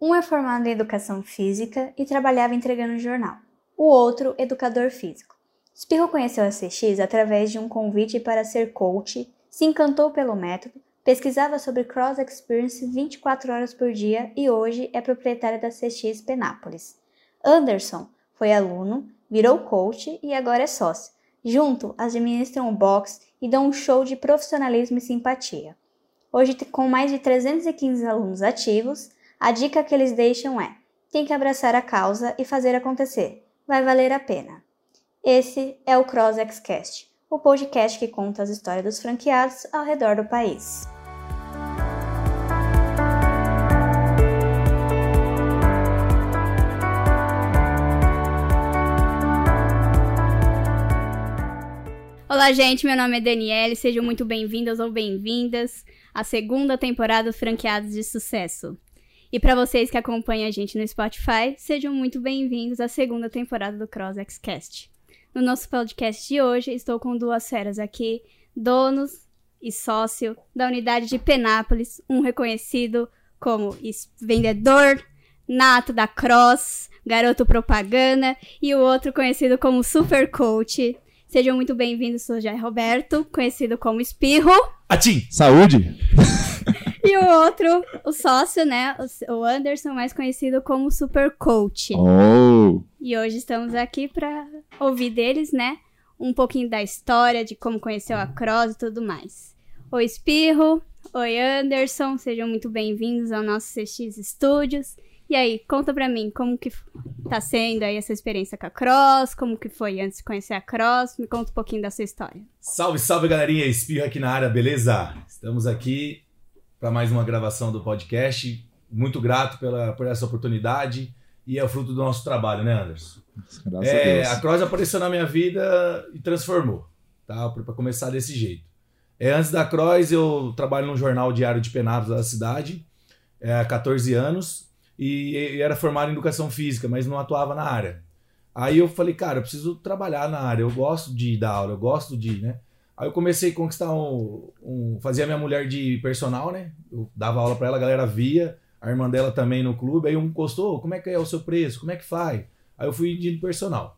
Um é formado em educação física e trabalhava entregando jornal. O outro, educador físico. Spirro conheceu a CX através de um convite para ser coach, se encantou pelo método, pesquisava sobre Cross Experience 24 horas por dia e hoje é proprietário da CX Penápolis. Anderson foi aluno, virou coach e agora é sócio. Junto, administram o box e dão um show de profissionalismo e simpatia. Hoje, com mais de 315 alunos ativos, a dica que eles deixam é: tem que abraçar a causa e fazer acontecer. Vai valer a pena. Esse é o CrossXcast, o podcast que conta as histórias dos franqueados ao redor do país. Olá, gente. Meu nome é Daniele. Sejam muito bem-vindas ou bem-vindas à segunda temporada do Franqueados de Sucesso. E para vocês que acompanham a gente no Spotify, sejam muito bem-vindos à segunda temporada do CrossXcast. No nosso podcast de hoje, estou com duas feras aqui, donos e sócio da unidade de Penápolis, um reconhecido como vendedor nato da Cross, garoto propaganda, e o outro conhecido como Super Coach. Sejam muito bem-vindos, sou Jair Roberto, conhecido como Espirro. Atim! Saúde! E o outro, o sócio, né? O Anderson, mais conhecido como Super Coach. Oh! E hoje estamos aqui para ouvir deles, né? Um pouquinho da história, de como conheceu a Cross e tudo mais. Oi, Espirro. Oi, Anderson. Sejam muito bem-vindos ao nosso CX Studios. E aí, conta pra mim, como que tá sendo aí essa experiência com a Cross, como que foi antes de conhecer a Cross, me conta um pouquinho da sua história. Salve, salve galerinha, Espirro aqui na área, beleza? Estamos aqui para mais uma gravação do podcast. Muito grato pela, por essa oportunidade e é o fruto do nosso trabalho, né, Anderson? Graças é, a Deus. A Cross apareceu na minha vida e transformou, tá? Para começar desse jeito. É, antes da Cross, eu trabalho num jornal diário de Penados da cidade, é, há 14 anos, e, e era formado em educação física, mas não atuava na área. Aí eu falei, cara, eu preciso trabalhar na área, eu gosto de dar aula, eu gosto de, né? Aí eu comecei a conquistar um, um. Fazia minha mulher de personal, né? Eu dava aula para ela, a galera via, a irmã dela também no clube. Aí um gostou, como é que é o seu preço? Como é que faz? Aí eu fui de personal.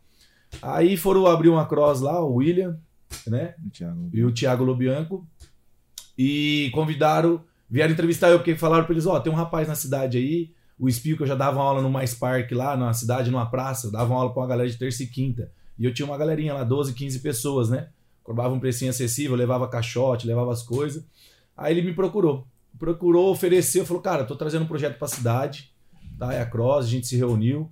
Aí foram abrir uma cross lá, o William, né? O. E o Thiago Lobianco. E convidaram, vieram entrevistar eu, porque falaram pra eles: ó, oh, tem um rapaz na cidade aí, o Espio, que eu já dava aula no Mais Park lá, na cidade, numa praça, dava aula pra uma galera de terça e quinta. E eu tinha uma galerinha lá, 12, 15 pessoas, né? Cobrava um precinho acessível, levava caixote, levava as coisas. Aí ele me procurou. Procurou, ofereceu, falou: Cara, tô trazendo um projeto pra cidade, tá? É a Cross, a gente se reuniu.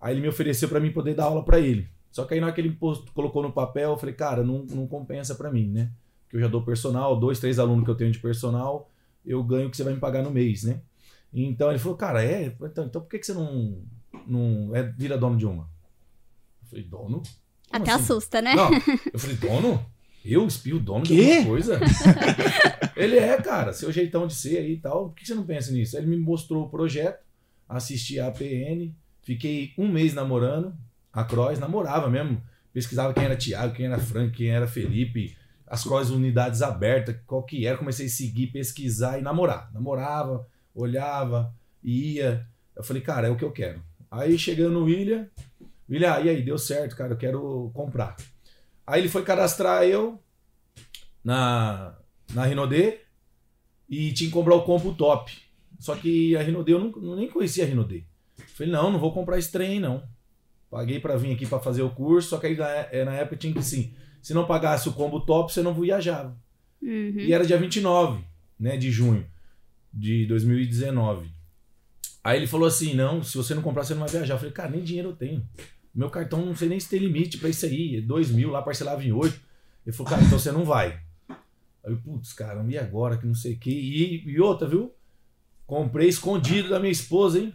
Aí ele me ofereceu para mim poder dar aula para ele. Só que aí na hora que ele colocou no papel, eu falei: Cara, não, não compensa para mim, né? Porque eu já dou personal, dois, três alunos que eu tenho de personal, eu ganho o que você vai me pagar no mês, né? Então ele falou: Cara, é? Então, então por que, que você não, não é, vira dono de uma? Eu falei: Dono? Como Até assim? assusta, né? Não, eu falei: Dono? Eu espio o dono de alguma coisa? ele é, cara, seu jeitão de ser aí e tal. Por que você não pensa nisso? Ele me mostrou o projeto, assisti a APN, fiquei um mês namorando a Cross, namorava mesmo. Pesquisava quem era Thiago, quem era Frank, quem era Felipe, as Cross unidades abertas, qual que era. Comecei a seguir, pesquisar e namorar. Namorava, olhava, ia. Eu falei, cara, é o que eu quero. Aí chegando no William, William, e aí, deu certo, cara, eu quero comprar. Aí ele foi cadastrar eu na, na Rinode e tinha que comprar o combo top. Só que a Rinode, eu não, nem conhecia a Rinode. Falei, não, não vou comprar esse trem, não. Paguei para vir aqui para fazer o curso, só que aí na, é, na época tinha que sim. Se não pagasse o combo top, você não viajava. Uhum. E era dia 29 né, de junho de 2019. Aí ele falou assim: não, se você não comprar, você não vai viajar. Eu falei, cara, nem dinheiro eu tenho. Meu cartão não sei nem se tem limite para isso aí. É 2 mil, lá parcelava em 8. Ele falou, cara, então você não vai. Aí, putz, cara, e agora que não sei o que. E, e outra, viu? Comprei escondido da minha esposa, hein?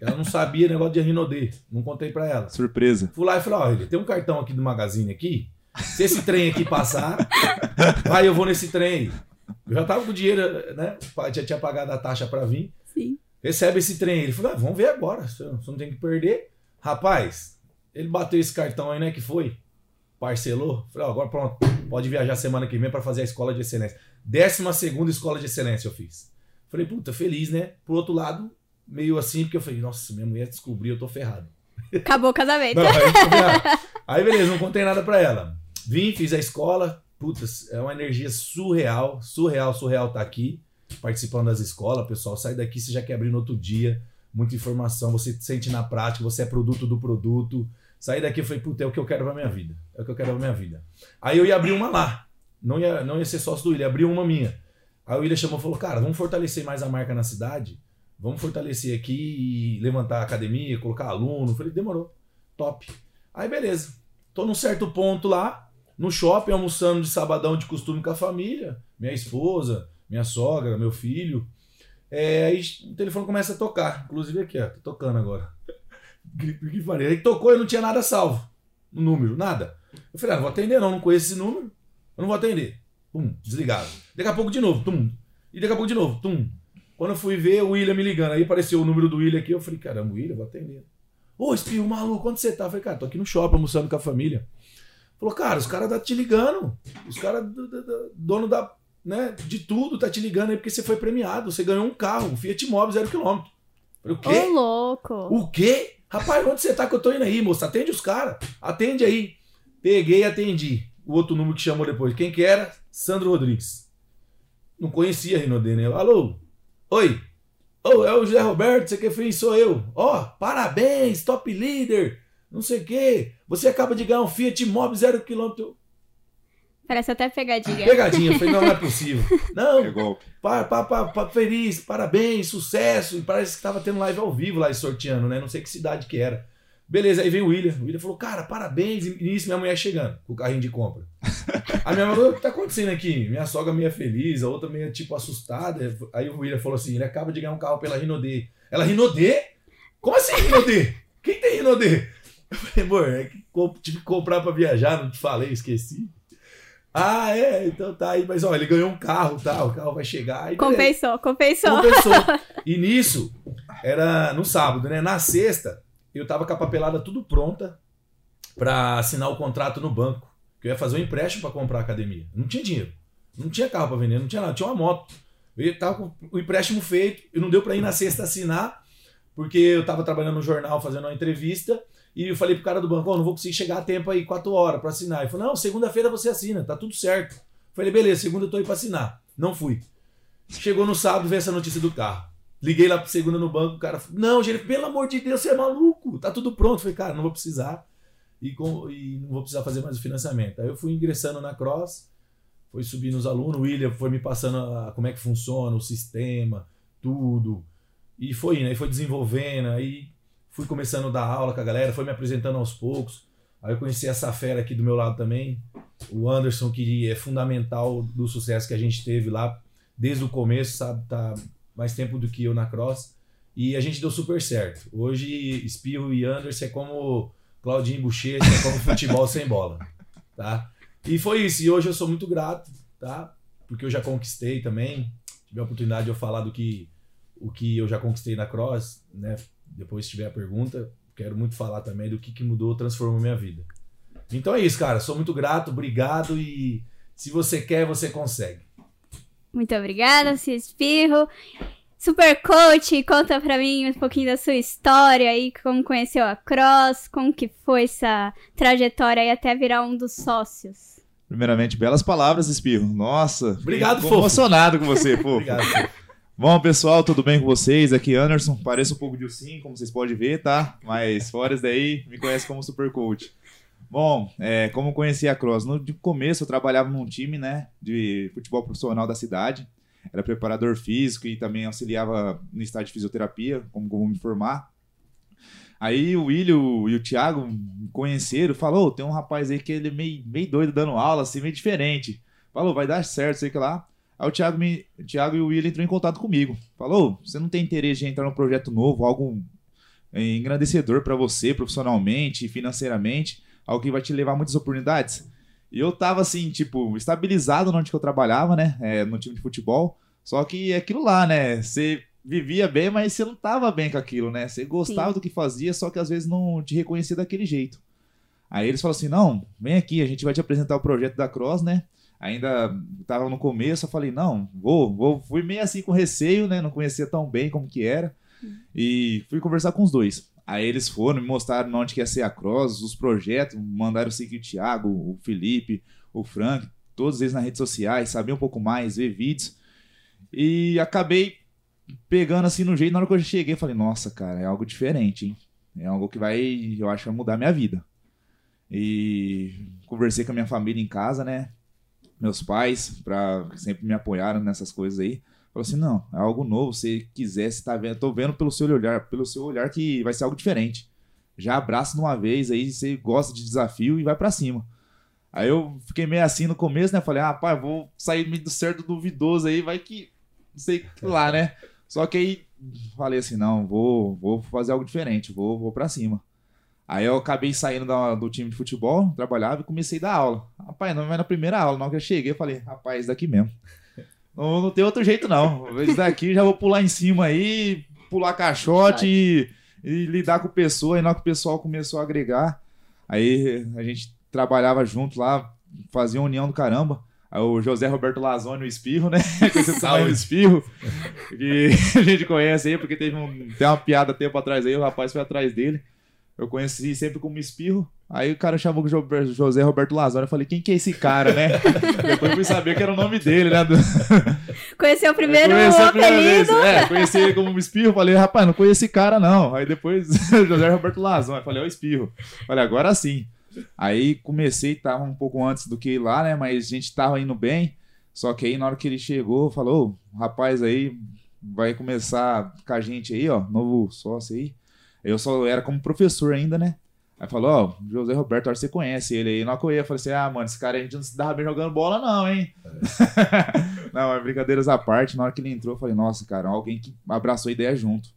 Ela não sabia negócio de Rinodê. Não contei pra ela. Surpresa. Fui lá e falei, olha, tem um cartão aqui do Magazine aqui. Se esse trem aqui passar, vai, eu vou nesse trem. Eu já tava com dinheiro, né? Já tinha pagado a taxa pra vir. Sim. Recebe esse trem. Ele falou, ah, vamos ver agora. Você não tem que perder. Rapaz, ele bateu esse cartão aí, né? Que foi? Parcelou. Falei, ó, agora pronto. Pode viajar semana que vem para fazer a escola de excelência. Décima segunda escola de excelência eu fiz. Falei, puta, feliz, né? Por outro lado, meio assim, porque eu falei, nossa, minha mulher descobriu, eu tô ferrado. Acabou o casamento. Não, aí, aí, beleza, não contei nada pra ela. Vim, fiz a escola. Putz, é uma energia surreal, surreal, surreal tá aqui, participando das escolas. Pessoal, sai daqui, você já quer abrir no outro dia. Muita informação, você sente na prática, você é produto do produto. Saí daqui e falei, puta, é o que eu quero pra minha vida. É o que eu quero pra minha vida. Aí eu ia abrir uma lá. Não ia, não ia ser sócio do William, abrir uma minha. Aí o William chamou e falou, cara, vamos fortalecer mais a marca na cidade. Vamos fortalecer aqui e levantar a academia, colocar aluno. Eu falei, demorou. Top. Aí beleza. Tô num certo ponto lá, no shopping, almoçando de sabadão de costume com a família, minha esposa, minha sogra, meu filho. É, aí o telefone começa a tocar. Inclusive aqui, ó, tá tocando agora. Que falei. Aí tocou e não tinha nada salvo. No número, nada. Eu falei, ah, não vou atender não, não conheço esse número. Eu não vou atender. Pum, desligado. Daqui a pouco de novo, tum. E daqui a pouco de novo, tum. Quando eu fui ver, o William me ligando. Aí apareceu o número do William aqui. Eu falei, caramba, William, vou atender. Ô, espio, maluco, onde você tá? Eu falei, cara, tô aqui no shopping almoçando com a família. Falou, cara, os caras tá te ligando. Os caras, dono da, né, de tudo, tá te ligando aí porque você foi premiado. Você ganhou um carro, um Fiat Mobi zero quilômetro. Falei, o quê? Ô, louco. O quê? Rapaz, onde você tá que eu tô indo aí, moça? Atende os caras. Atende aí. Peguei e atendi. O outro número que chamou depois. Quem que era? Sandro Rodrigues. Não conhecia a Rinodê, né? Alô? Oi? Oh, é o José Roberto, você que fez, sou eu. Ó, oh, parabéns, top líder, não sei o quê. Você acaba de ganhar um Fiat Mobi zero quilômetro. Parece até pegadinha. Pegadinha, eu falei, não, não é possível. Não, pa, pa, pa, pa, feliz, parabéns, sucesso. E parece que tava tendo live ao vivo lá sorteando, né? Não sei que cidade que era. Beleza, aí veio o William. O William falou, cara, parabéns. E nisso minha mulher chegando, com o carrinho de compra. a minha mulher falou, o que tá acontecendo aqui? Minha sogra meio feliz, a outra meio, tipo, assustada. Aí o William falou assim, ele acaba de ganhar um carro pela Rinodê. Ela, Rinodê? Como assim Rinodê? Quem tem Rinodê? Eu falei, amor, é que tive que comprar pra viajar, não te falei, esqueci. Ah, é, então tá aí, mas ó, ele ganhou um carro, tá? O carro vai chegar. compensou, compensou. Compensou. E nisso, era no sábado, né? Na sexta, eu tava com a papelada tudo pronta para assinar o contrato no banco. Que eu ia fazer um empréstimo para comprar a academia. Não tinha dinheiro. Não tinha carro para vender, não tinha nada. Tinha uma moto. Eu tava com o empréstimo feito e não deu para ir na sexta assinar, porque eu tava trabalhando no jornal fazendo uma entrevista. E eu falei pro cara do banco, oh, não vou conseguir chegar a tempo aí, quatro horas para assinar. Ele falou, não, segunda-feira você assina, tá tudo certo. Eu falei, beleza, segunda eu tô aí pra assinar. Não fui. Chegou no sábado, veio essa notícia do carro. Liguei lá segunda no banco, o cara falou, não, gente, pelo amor de Deus, você é maluco, tá tudo pronto. Eu falei, cara, não vou precisar e, com, e não vou precisar fazer mais o financiamento. Aí eu fui ingressando na Cross, foi subindo os alunos, o William foi me passando a, como é que funciona o sistema, tudo. E foi indo, aí foi desenvolvendo, aí fui começando a dar aula com a galera, foi me apresentando aos poucos. Aí eu conheci essa fera aqui do meu lado também, o Anderson, que é fundamental do sucesso que a gente teve lá desde o começo, sabe? Tá mais tempo do que eu na cross. E a gente deu super certo. Hoje, Espirro e Anderson é como Claudinho Bochecha, é como futebol sem bola. Tá? E foi isso. E hoje eu sou muito grato, tá? Porque eu já conquistei também. Tive a oportunidade de eu falar do que o que eu já conquistei na cross, né? Depois, se tiver a pergunta, quero muito falar também do que, que mudou, transformou minha vida. Então é isso, cara. Sou muito grato, obrigado e se você quer, você consegue. Muito obrigada, Cia Espirro. Super Coach, conta pra mim um pouquinho da sua história aí, como conheceu a Cross, como que foi essa trajetória aí até virar um dos sócios. Primeiramente, belas palavras, Espirro. Nossa, obrigado, fofo. emocionado com você, fofo. obrigado. Bom, pessoal, tudo bem com vocês? Aqui Anderson, parece um pouco de sim, como vocês podem ver, tá? Mas fora isso daí, me conhece como Super Coach. Bom, é, como conheci a Cross? No começo eu trabalhava num time né, de futebol profissional da cidade. Era preparador físico e também auxiliava no estágio de fisioterapia, como vou me formar. Aí o William e o Thiago me conheceram, falou, tem um rapaz aí que ele é meio, meio doido dando aula, assim, meio diferente. Falou, vai dar certo, sei que lá. Aí o Thiago, me, o Thiago e o William entrou em contato comigo. Falou, você não tem interesse de entrar num projeto novo, algo engrandecedor para você, profissionalmente, financeiramente? algo que vai te levar muitas oportunidades. E eu tava assim, tipo, estabilizado onde que eu trabalhava, né? É, no time de futebol. Só que é aquilo lá, né? Você vivia bem, mas você não tava bem com aquilo, né? Você gostava Sim. do que fazia, só que às vezes não te reconhecia daquele jeito. Aí eles falaram assim: não, vem aqui, a gente vai te apresentar o projeto da Cross, né? Ainda tava no começo, eu falei, não, vou, vou. Fui meio assim com receio, né? Não conhecia tão bem como que era. E fui conversar com os dois. Aí eles foram, me mostraram onde que ia ser a cross, os projetos, mandaram seguir o Thiago, o Felipe, o Frank, todos eles nas redes sociais, saber um pouco mais, ver vídeos. E acabei pegando assim no jeito, na hora que eu cheguei, falei, nossa, cara, é algo diferente, hein? É algo que vai, eu acho vai mudar a minha vida. E conversei com a minha família em casa, né? Meus pais, pra, sempre me apoiaram nessas coisas aí. Falou assim, não, é algo novo, se quiser, se tá vendo, tô vendo pelo seu olhar, pelo seu olhar que vai ser algo diferente. Já abraça de uma vez aí, você gosta de desafio e vai para cima. Aí eu fiquei meio assim no começo, né? Falei, ah, pai, vou sair do certo duvidoso aí, vai que. Não sei lá, né? Só que aí falei assim, não, vou, vou fazer algo diferente, vou, vou para cima. Aí eu acabei saindo da, do time de futebol, trabalhava e comecei a dar aula. Rapaz, não é na primeira aula, não que eu cheguei, eu falei, rapaz, isso daqui mesmo. Não, não tem outro jeito, não. Isso daqui já vou pular em cima aí, pular caixote e, e, lidar com pessoa. E na hora que o pessoal começou a agregar, aí a gente trabalhava junto lá, fazia união do caramba. Aí o José Roberto Lazoni, o Espirro, né? Salve o Espirro. Que a gente conhece aí, porque teve um, tem uma piada tempo atrás aí, o rapaz foi atrás dele. Eu conheci sempre como Espirro. Aí o cara chamou o José Roberto Lazaro. Eu falei, quem que é esse cara, né? Depois fui saber que era o nome dele, né? Conheceu o primeiro Conheci apelido. É, conheci ele como Espirro. Falei, rapaz, não conheço esse cara, não. Aí depois, José Roberto Lazaro. Eu falei, ó, Espirro. Falei, agora sim. Aí comecei, tava um pouco antes do que ir lá, né? Mas a gente tava indo bem. Só que aí, na hora que ele chegou, falou, rapaz aí vai começar com a gente aí, ó, novo sócio aí. Eu só era como professor ainda, né? Aí falou, ó, oh, José Roberto, acho que você conhece ele aí. Na Coia, eu falei assim, ah, mano, esse cara a gente não se dava bem jogando bola, não, hein? É. não, mas brincadeiras à parte, na hora que ele entrou, eu falei, nossa, cara, alguém que abraçou a ideia junto.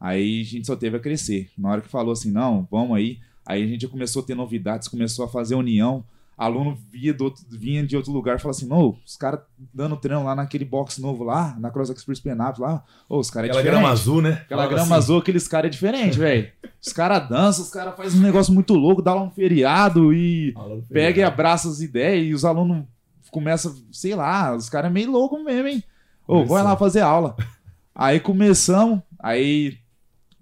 Aí a gente só teve a crescer. Na hora que falou assim, não, vamos aí. Aí a gente começou a ter novidades, começou a fazer união aluno via do outro, vinha de outro lugar e falava assim: não, os caras dando treino lá naquele box novo lá, na Cross Express Penápolis lá, oh, os caras é Aquela grama azul, né? Aquela Falava grama assim. azul, aqueles caras é diferente, velho. Os caras dançam, os caras fazem um negócio muito louco, dá lá um feriado e pega e abraça as ideias e os alunos começam, sei lá, os caras é meio loucos mesmo, hein? Ô, vai lá fazer aula. Aí começamos, aí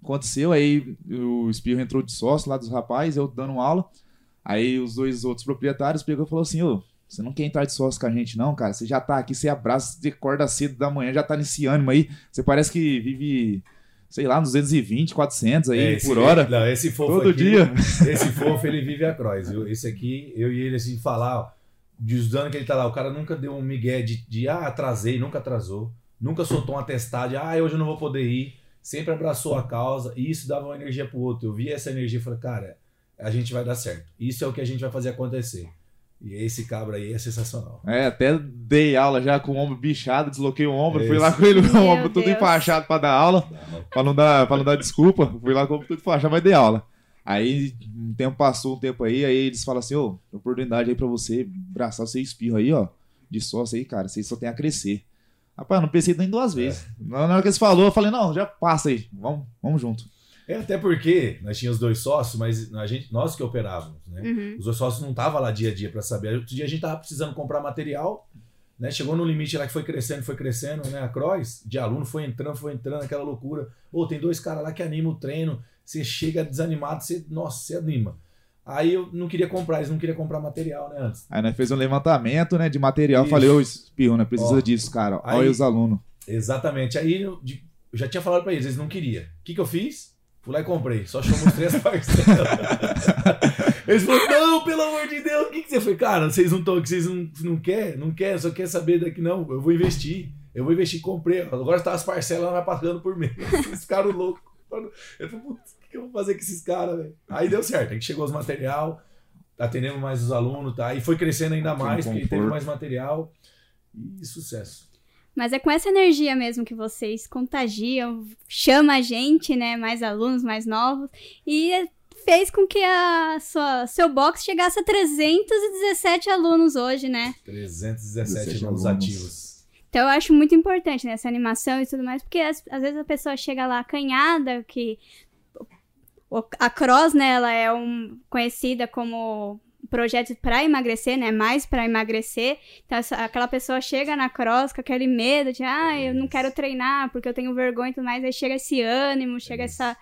aconteceu, aí o Espirro entrou de sócio lá dos rapazes, eu dando aula. Aí os dois outros proprietários pegou e falou assim: ô, você não quer entrar de sócio com a gente, não, cara? Você já tá aqui, você abraça, você acorda cedo da manhã, já tá nesse ânimo aí. Você parece que vive, sei lá, nos 220, 400 aí é, por hora. Não, esse fofo Todo aqui, dia. Esse fofo, ele vive a cross, viu? Esse aqui, eu e ele, assim, falar, ó, dos anos que ele tá lá, o cara nunca deu um migué de, de ah, atrasei, nunca atrasou. Nunca soltou um atestado de, ah, hoje eu não vou poder ir. Sempre abraçou a causa e isso dava uma energia pro outro. Eu vi essa energia e falei, cara a gente vai dar certo. Isso é o que a gente vai fazer acontecer. E esse cabra aí é sensacional. É, até dei aula já com o ombro bichado, desloquei o ombro, fui lá com ele com o ombro tudo enfaixado para dar aula, para não dar, para não dar desculpa, fui lá com o ombro tudo enfaixado, mas dei aula. Aí um tempo passou, um tempo aí, aí eles falam assim, ô, oh, oportunidade aí para você braçar você espirro aí, ó, de sócio aí, cara, vocês só tem a crescer. Rapaz, não pensei nem duas vezes. É. Na hora que eles falou, eu falei, não, já passa aí, vamos, vamos junto. É, até porque nós tínhamos dois sócios, mas a gente, nós que operávamos, né? Uhum. Os dois sócios não estavam lá dia a dia para saber. Outro dia a gente tava precisando comprar material, né? Chegou no limite lá que foi crescendo, foi crescendo, né? A Cross de aluno foi entrando, foi entrando, aquela loucura. Ou tem dois caras lá que animam o treino, você chega desanimado, você, nossa, você anima. Aí eu não queria comprar, eles não queriam comprar material, né, antes. Aí nós fez um levantamento, né, de material. Isso. Falei, ô, Espirro, né, precisa Ó, disso, cara. Olha os alunos. Exatamente. Aí eu, eu, já tinha falado para eles, eles não queriam. O que que eu fiz? Fui lá e comprei. Só chamamos três parcelas. Eles falaram, não, pelo amor de Deus, o que, que você foi? Cara, vocês não estão aqui, vocês não, não querem, não querem, só quer saber daqui, não. Eu vou investir. Eu vou investir, comprei. Agora está as parcelas, vai pagando por mês. Esse cara louco. Eu falei, putz, o que eu vou fazer com esses caras, velho? Aí deu certo, aí chegou os material, atendemos mais os alunos, tá? E foi crescendo ainda mais, porque teve mais material. E sucesso. Mas é com essa energia mesmo que vocês contagiam, chama a gente, né? Mais alunos, mais novos. E fez com que a sua, seu box chegasse a 317 alunos hoje, né? 317 alunos ativos. Então eu acho muito importante né, essa animação e tudo mais, porque às, às vezes a pessoa chega lá acanhada, que a Cross, né, ela é um, conhecida como projeto para emagrecer, né? Mais para emagrecer. Então, essa, aquela pessoa chega na cross com aquele medo de, ah, eu não quero treinar porque eu tenho vergonha e tudo mais. Aí chega esse ânimo, chega essa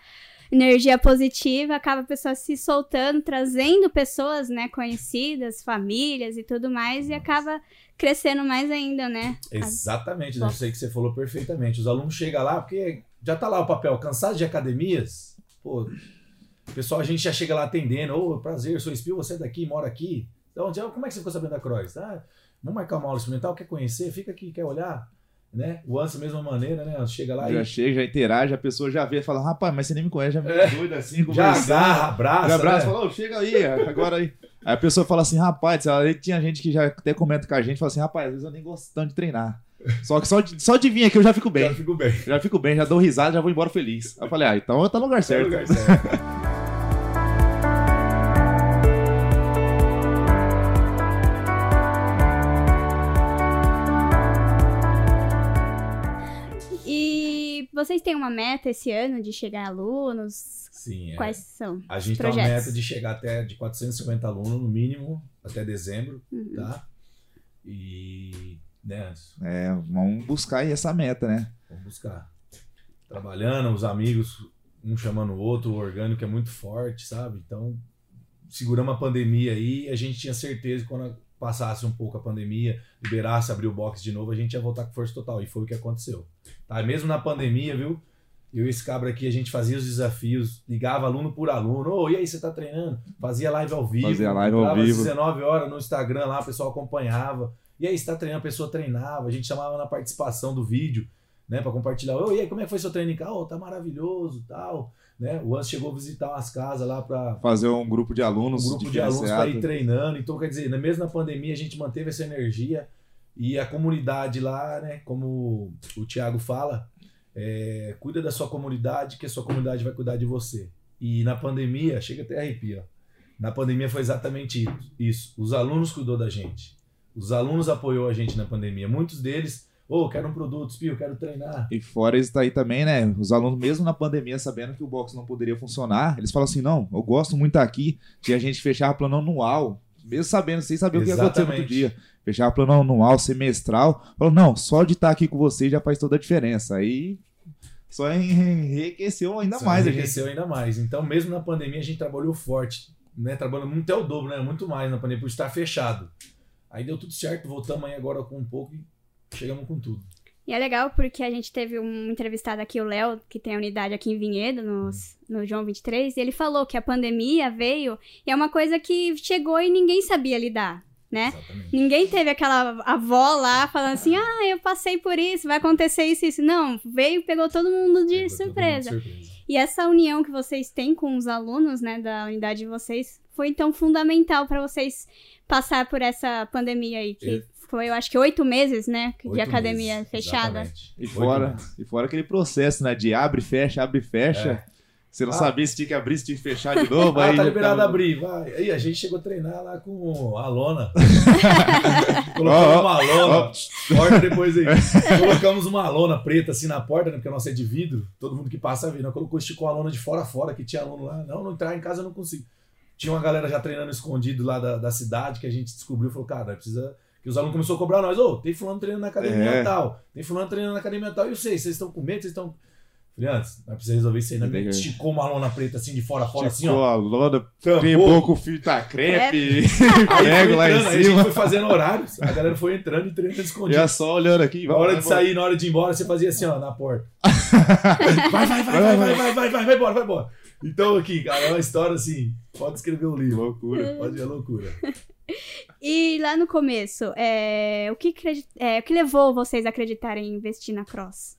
energia positiva, acaba a pessoa se soltando, trazendo pessoas, né, conhecidas, famílias e tudo mais, e acaba crescendo mais ainda, né? Exatamente, né? sei que você falou perfeitamente. Os alunos chegam lá, porque já tá lá o papel, cansado de academias, pô, pessoal, a gente já chega lá atendendo, ô, oh, prazer, sou Espio, você é daqui, mora aqui. Então, como é que você ficou sabendo da Croix? Ah, vamos marcar uma aula experimental, quer conhecer? Fica aqui, quer olhar? né? O Anso, mesma maneira, né? Chega lá já e. chega, já interage, a pessoa já vê, fala, rapaz, mas você nem me conhece, já me é. doido assim, Já agarra, abraça. Já abraça, né? fala, oh, chega aí, agora aí. Aí a pessoa fala assim, rapaz, aí tinha gente que já até comenta com a gente, fala assim, rapaz, às vezes eu nem gosto tanto de treinar. Só que só de, só de vir aqui eu já fico bem. Já fico bem. Já fico bem, já dou risada, já vou embora feliz. Aí eu falei, ah, então tá no lugar certo. Tá no lugar certo. Vocês têm uma meta esse ano de chegar a alunos? Sim. É. Quais são? A gente tem uma meta de chegar até de 450 alunos no mínimo até dezembro, uhum. tá? E. Né? É, vamos buscar aí essa meta, né? Vamos buscar. Trabalhando, os amigos, um chamando o outro, o orgânico é muito forte, sabe? Então, seguramos a pandemia aí, a gente tinha certeza que quando passasse um pouco a pandemia, liberasse, abrir o box de novo, a gente ia voltar com força total. E foi o que aconteceu. Tá? Mesmo na pandemia, viu? Eu e esse cabra aqui, a gente fazia os desafios, ligava aluno por aluno. Ô, oh, e aí, você tá treinando? Fazia live ao vivo. Fazia live ao vivo. 19 horas no Instagram lá, o pessoal acompanhava. E aí, você tá treinando, a pessoa treinava. A gente chamava na participação do vídeo, né, para compartilhar. Ô, oh, e aí, como é que foi seu treino? Ô, oh, tá maravilhoso, tal. Né? O Anso chegou a visitar umas casas lá para fazer um grupo de alunos. Um grupo de alunos para ir treinando. Então, quer dizer, mesmo na pandemia, a gente manteve essa energia. E a comunidade lá, né, como o Thiago fala, é, cuida da sua comunidade, que a sua comunidade vai cuidar de você. E na pandemia, chega até arrepia. Na pandemia foi exatamente isso. Os alunos cuidou da gente. Os alunos apoiou a gente na pandemia. Muitos deles, ô, oh, quero um produto, Spio, quero treinar. E fora isso daí também, né? Os alunos, mesmo na pandemia, sabendo que o box não poderia funcionar, eles falam assim: não, eu gosto muito aqui. Tinha gente que fechava plano anual, mesmo sabendo, sem saber Exatamente. o que ia acontecer no outro dia. Fechava plano anual, semestral. Falou, não, só de estar aqui com você já faz toda a diferença. Aí só enriqueceu ainda só mais. Enriqueceu ainda mais. Então, mesmo na pandemia, a gente trabalhou forte. Né? Trabalhando muito até o dobro, né? Muito mais na pandemia, por estar fechado. Aí deu tudo certo, voltamos aí agora com um pouco e chegamos com tudo. E é legal porque a gente teve um entrevistado aqui, o Léo, que tem a unidade aqui em Vinhedo, no, no João 23, e ele falou que a pandemia veio e é uma coisa que chegou e ninguém sabia lidar né? Exatamente. Ninguém teve aquela avó lá falando assim, ah, eu passei por isso, vai acontecer isso, isso. Não, veio pegou todo mundo de surpresa. Mundo de surpresa. E essa união que vocês têm com os alunos, né, da unidade de vocês, foi então fundamental para vocês passar por essa pandemia aí, que foi, eu acho que oito meses, né, de academia meses, fechada. Exatamente. E fora, e fora aquele processo, né, de abre, fecha, abre, fecha. É. Você não ah. sabia se tinha que abrir, se tinha que fechar de novo. ah, aí tá liberado tava... abrir, vai. Aí a gente chegou a treinar lá com a lona. Colocamos oh, uma lona. Oh. Porta depois aí. Colocamos uma lona preta assim na porta, né? Porque a nossa é de vidro. Todo mundo que passa vê. Nós colocou, esticou a lona de fora a fora, que tinha aluno lá. Não, não entrar em casa eu não consigo. Tinha uma galera já treinando escondido lá da, da cidade que a gente descobriu. Falou, cara, precisa que os alunos começaram a cobrar nós, ô, oh, tem fulano treinando na academia é. tal, tem fulano treinando na academia tal, e vocês, vocês estão com medo, vocês estão. Falei, antes, nós precisamos resolver isso aí. Né? Esticou uma lona preta assim de fora a fora, assim, ó. a lona, crepou com fita crepe, prego lá em cima. Aí a gente foi fazendo horários, a galera foi entrando e treinando escondido. Já só olhando aqui. Na hora de sair, na hora de ir embora, você fazia assim, ó, na porta. vai, vai, vai, vai, vai, vai, vai, vai, vai embora, vai embora. Então, aqui, cara, é uma história assim, pode escrever um livro. Loucura. Pode é loucura. E lá no começo, é, o, que, é, o que levou vocês a acreditarem em investir na Cross?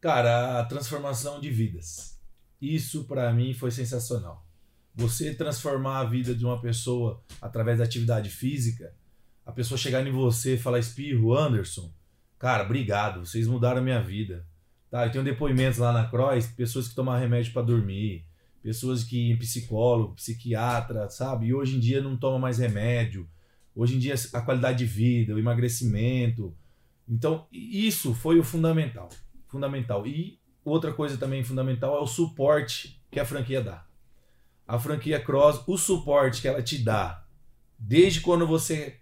Cara, a transformação de vidas. Isso para mim foi sensacional. Você transformar a vida de uma pessoa através da atividade física, a pessoa chegar em você e falar: Espirro, Anderson, cara, obrigado, vocês mudaram a minha vida. Tá, eu tenho depoimentos lá na Croix, pessoas que tomam remédio para dormir, pessoas que psicólogo, psiquiatra, sabe? E hoje em dia não toma mais remédio. Hoje em dia a qualidade de vida, o emagrecimento. Então, isso foi o fundamental fundamental. E outra coisa também fundamental é o suporte que a franquia dá. A franquia Cross, o suporte que ela te dá Desde quando você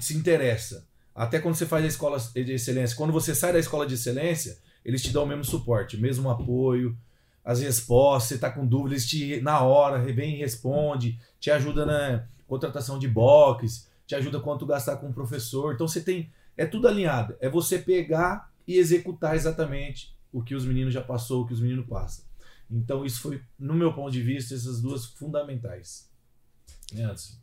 se interessa, até quando você faz a escola de excelência, quando você sai da escola de excelência, eles te dão o mesmo suporte, o mesmo apoio, as respostas, você está com dúvida, eles te, na hora, vem e responde, te ajuda na contratação de box, te ajuda quanto gastar com o professor. Então você tem. É tudo alinhado. É você pegar e executar exatamente o que os meninos já passou, o que os meninos passam. Então, isso foi, no meu ponto de vista, essas duas fundamentais.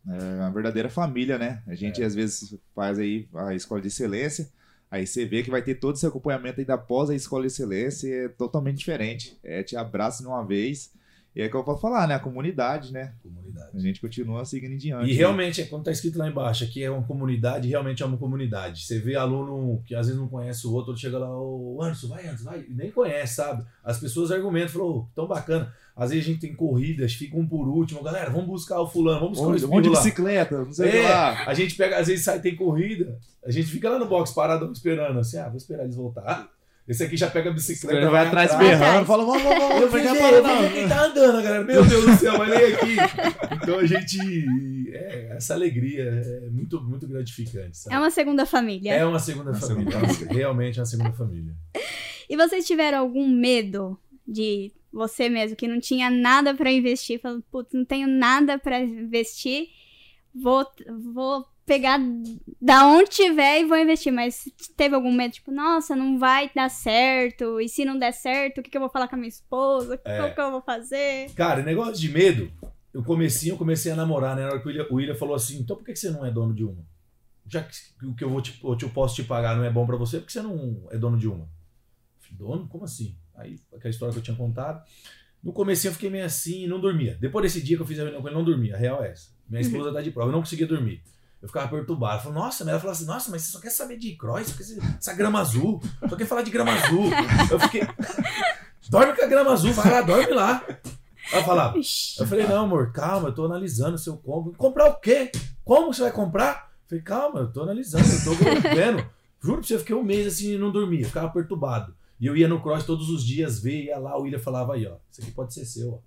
É, é uma verdadeira família, né? A gente é. às vezes faz aí a escola de excelência, aí você vê que vai ter todo esse acompanhamento ainda após a escola excelência, é totalmente diferente. É, te abraça de uma vez e é que eu vou falar, né? A comunidade, né? Comunidade. A gente continua seguindo em diante. E realmente, quando tá escrito lá embaixo, aqui é uma comunidade, realmente é uma comunidade. Você vê aluno que às vezes não conhece o outro, chega lá, ô Anderson, vai, Anderson, vai, nem conhece, sabe? As pessoas argumentam, falam, tão bacana. Às vezes a gente tem corridas, fica um por último, galera, vamos buscar o fulano, vamos buscar o Um de bicicleta, não sei é, lá. A gente pega, às vezes sai, tem corrida, a gente fica lá no box parado esperando, assim, ah, vou esperar eles voltar. Esse aqui já pega a bicicleta. Ele vai atrás berrando, fala, vamos, vamos, vamos. Eu falei, para, não. Quem tá andando, galera? Meu Deus do céu, olha aí aqui. Então a gente. É, essa alegria é muito, muito gratificante. Sabe? É uma segunda família. É uma segunda uma família. Segunda Realmente é uma segunda família. E vocês tiveram algum medo de você mesmo, que não tinha nada para investir? Falando, putz, não tenho nada para investir, vou, vou pegar da onde tiver e vou investir. Mas teve algum medo, tipo, nossa, não vai dar certo. E se não der certo, o que, que eu vou falar com a minha esposa? É. O que eu vou fazer? Cara, negócio de medo, eu comecei, eu comecei a namorar, né? Na hora que o William, o William falou assim, então por que você não é dono de uma? Já que o que eu, vou te, eu posso te pagar não é bom para você, por que você não é dono de uma? Dono? Como assim? Aí, aquela história que eu tinha contado. No começo eu fiquei meio assim, não dormia. Depois desse dia que eu fiz a reunião com ele, não dormia. A real é essa. Minha uhum. esposa uhum. tá de prova, eu não conseguia dormir. Eu ficava perturbado. Eu falava, nossa, ela falava assim, nossa, mas você só quer saber de cross, essa grama azul, só quer falar de grama azul. Eu fiquei. dorme com a grama azul, vai lá, dorme lá. Ela falava. Eu falei, não, amor, calma, eu tô analisando o seu combo. Comprar o quê? Como você vai comprar? Eu falei, calma, eu tô analisando, eu tô vendo. Juro pra você, eu fiquei um mês assim e não dormia, eu ficava perturbado. E eu ia no cross todos os dias ver, ia lá, o William falava aí, ó, isso aqui pode ser seu, ó.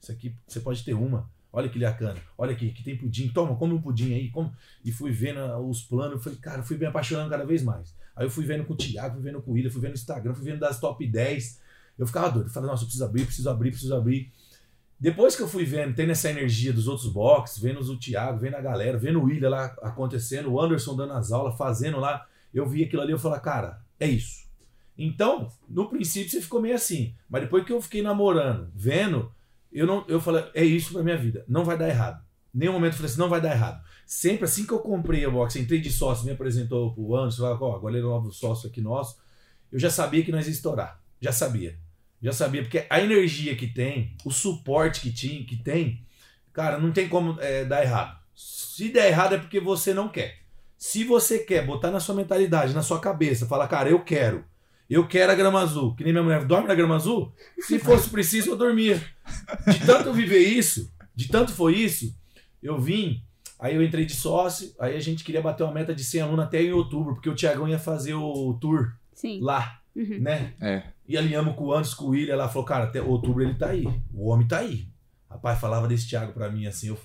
Isso aqui você pode ter uma. Olha que bacana. Olha aqui, que tem pudim. Toma, come um pudim aí. Come. E fui vendo os planos. Falei, cara, fui me apaixonando cada vez mais. Aí eu fui vendo com o Thiago, fui vendo com o William, fui vendo no Instagram, fui vendo das top 10. Eu ficava doido. Falei, nossa, eu preciso abrir, preciso abrir, preciso abrir. Depois que eu fui vendo, tendo essa energia dos outros boxes, vendo o Thiago, vendo a galera, vendo o William lá acontecendo, o Anderson dando as aulas, fazendo lá, eu vi aquilo ali, eu falei, cara, é isso. Então, no princípio você ficou meio assim, mas depois que eu fiquei namorando, vendo, eu não, eu falei, é isso pra minha vida, não vai dar errado. Nenhum momento eu falei assim, não vai dar errado. Sempre assim que eu comprei a box, entrei de sócio, me apresentou pro Anderson, falou, ó, agora ele é o novo sócio aqui nosso, eu já sabia que nós ia estourar. Já sabia. Já sabia, porque a energia que tem, o suporte que, tinha, que tem, cara, não tem como é, dar errado. Se der errado é porque você não quer. Se você quer botar na sua mentalidade, na sua cabeça, falar, cara, eu quero. Eu quero a grama azul. Que nem minha mulher dorme na grama azul. Se fosse preciso, eu dormia. De tanto eu viver isso, de tanto foi isso, eu vim. Aí eu entrei de sócio. Aí a gente queria bater uma meta de 100 alunos até em outubro, porque o Tiagão ia fazer o tour Sim. lá. Uhum. Né? É. E alinhamos com o Anderson, com o William. Ela falou, cara, até outubro ele tá aí. O homem tá aí. Rapaz, falava desse Thiago pra mim assim, eu